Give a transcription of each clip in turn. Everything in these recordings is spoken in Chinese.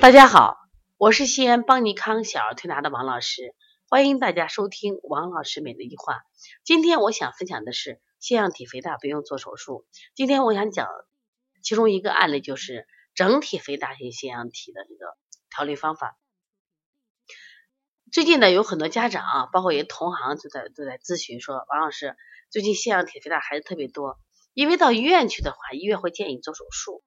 大家好，我是西安邦尼康小儿推拿的王老师，欢迎大家收听王老师每日一话。今天我想分享的是腺样体肥大不用做手术。今天我想讲其中一个案例，就是整体肥大性腺样体的这个调理方法。最近呢，有很多家长，包括一些同行就在都在咨询说，王老师最近腺样体肥大孩子特别多，因为到医院去的话，医院会建议做手术。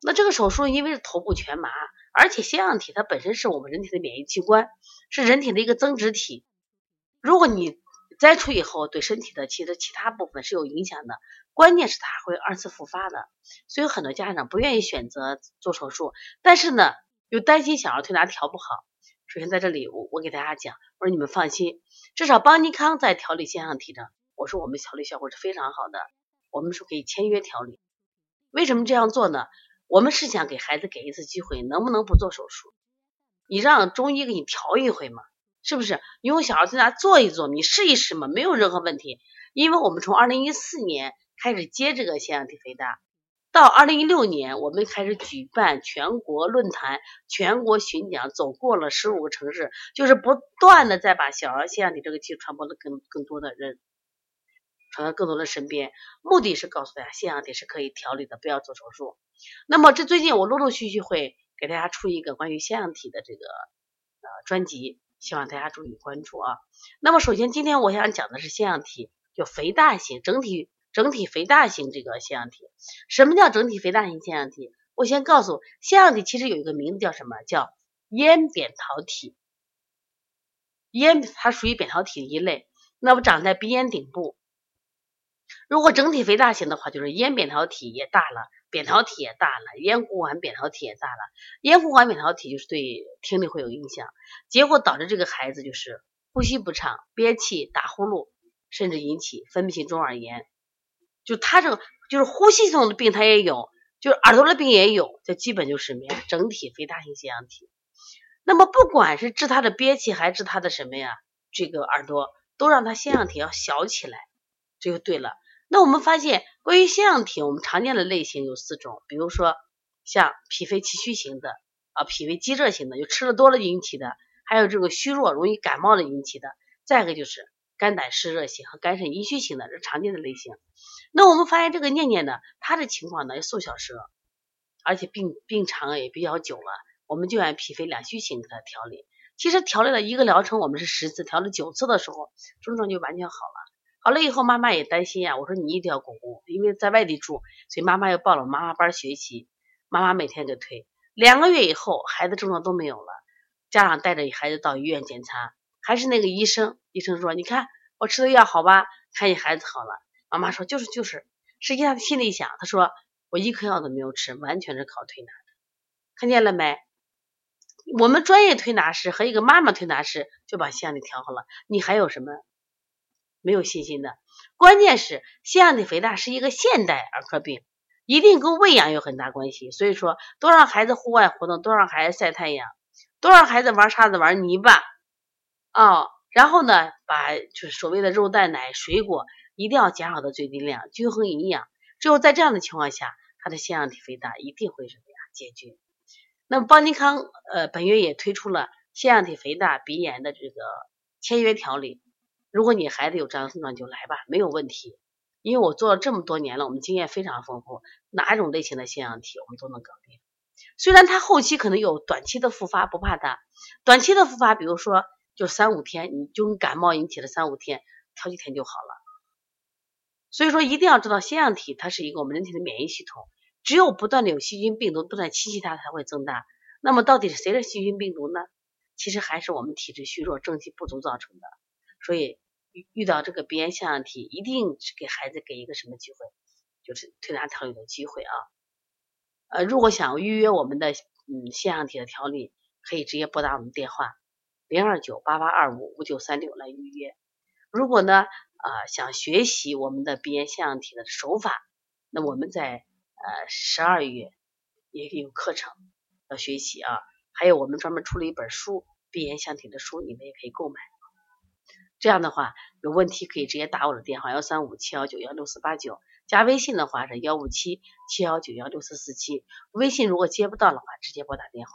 那这个手术因为是头部全麻，而且腺样体它本身是我们人体的免疫器官，是人体的一个增殖体。如果你摘除以后，对身体的其实其他部分是有影响的，关键是它会二次复发的。所以很多家长不愿意选择做手术，但是呢又担心小儿推拿调不好。首先在这里我我给大家讲，我说你们放心，至少邦尼康在调理腺样体的，我说我们调理效果是非常好的，我们是可以签约调理。为什么这样做呢？我们是想给孩子给一次机会，能不能不做手术？你让中医给你调一回嘛？是不是？你用小儿推拿做一做，你试一试嘛，没有任何问题。因为我们从二零一四年开始接这个腺样体肥大，到二零一六年我们开始举办全国论坛、全国巡讲，走过了十五个城市，就是不断的在把小儿腺样体这个技术传播的更更多的人。传到更多的身边，目的是告诉大家腺样体是可以调理的，不要做手术。那么这最近我陆陆续续会给大家出一个关于腺样体的这个呃专辑，希望大家注意关注啊。那么首先今天我想讲的是腺样体，就肥大型整体整体肥大型这个腺样体。什么叫整体肥大型腺样体？我先告诉腺样体其实有一个名字叫什么？叫咽扁桃体。咽它属于扁桃体一类，那么长在鼻咽顶部。如果整体肥大型的话，就是咽扁桃体也大了，扁桃体也大了，咽喉管扁桃体也大了。咽喉管扁桃体就是对听力会有影响，结果导致这个孩子就是呼吸不畅、憋气、打呼噜，甚至引起分泌性中耳炎。就他这个就是呼吸系统的病他也有，就是耳朵的病也有，这基本就是什么呀？整体肥大型腺样体。那么不管是治他的憋气，还是治他的什么呀？这个耳朵都让他腺样体要小起来，这就对了。那我们发现，关于腺样体，我们常见的类型有四种，比如说像脾肺气虚型的啊，脾胃积热型的，就吃的多了引起的，还有这个虚弱、容易感冒的引起的，再一个就是肝胆湿热型和肝肾阴虚型的，这常见的类型。那我们发现这个念念呢，他的情况呢瘦小舌，而且病病长也比较久了，我们就按脾肺两虚型给他调理。其实调理了一个疗程，我们是十次，调了九次的时候，症状就完全好了。好了以后，妈妈也担心呀。我说你一定要巩固，因为在外地住，所以妈妈又报了妈妈班学习。妈妈每天给推，两个月以后，孩子症状都没有了。家长带着孩子到医院检查，还是那个医生。医生说：“你看我吃的药好吧？看你孩子好了。”妈妈说：“就是就是。”实际上心里想，他说：“我一颗药都没有吃，完全是靠推拿的。”看见了没？我们专业推拿师和一个妈妈推拿师就把腺样体调好了，你还有什么？没有信心的，关键是腺样体肥大是一个现代儿科病，一定跟喂养有很大关系。所以说，多让孩子户外活动，多让孩子晒太阳，多让孩子玩沙子、玩泥巴，哦，然后呢，把就是所谓的肉、蛋、奶、水果一定要减少到最低量，均衡营养。只有在这样的情况下，他的腺样体肥大一定会什么呀解决。那么邦尼康呃本月也推出了腺样体肥大鼻炎的这个签约调理。如果你孩子有这样的症状，就来吧，没有问题。因为我做了这么多年了，我们经验非常丰富，哪一种类型的腺样体我们都能搞定。虽然他后期可能有短期的复发，不怕他。短期的复发，比如说就三五天，你就跟感冒引起的三五天，调几天就好了。所以说一定要知道腺样体它是一个我们人体的免疫系统，只有不断的有细菌病毒不断侵袭它才会增大。那么到底是谁的细菌病毒呢？其实还是我们体质虚弱、正气不足造成的。所以。遇到这个鼻炎腺样体，一定是给孩子给一个什么机会，就是推拿调理的机会啊。呃，如果想预约我们的嗯腺样体的调理，可以直接拨打我们电话零二九八八二五五九三六来预约。如果呢啊想学习我们的鼻炎腺样体的手法，那我们在呃十二月也有课程要学习啊，还有我们专门出了一本书鼻炎腺体的书，你们也可以购买。这样的话，有问题可以直接打我的电话幺三五七幺九幺六四八九，加。微信的话是幺五七七幺九幺六四四七，微信如果接不到的话，直接拨打电话。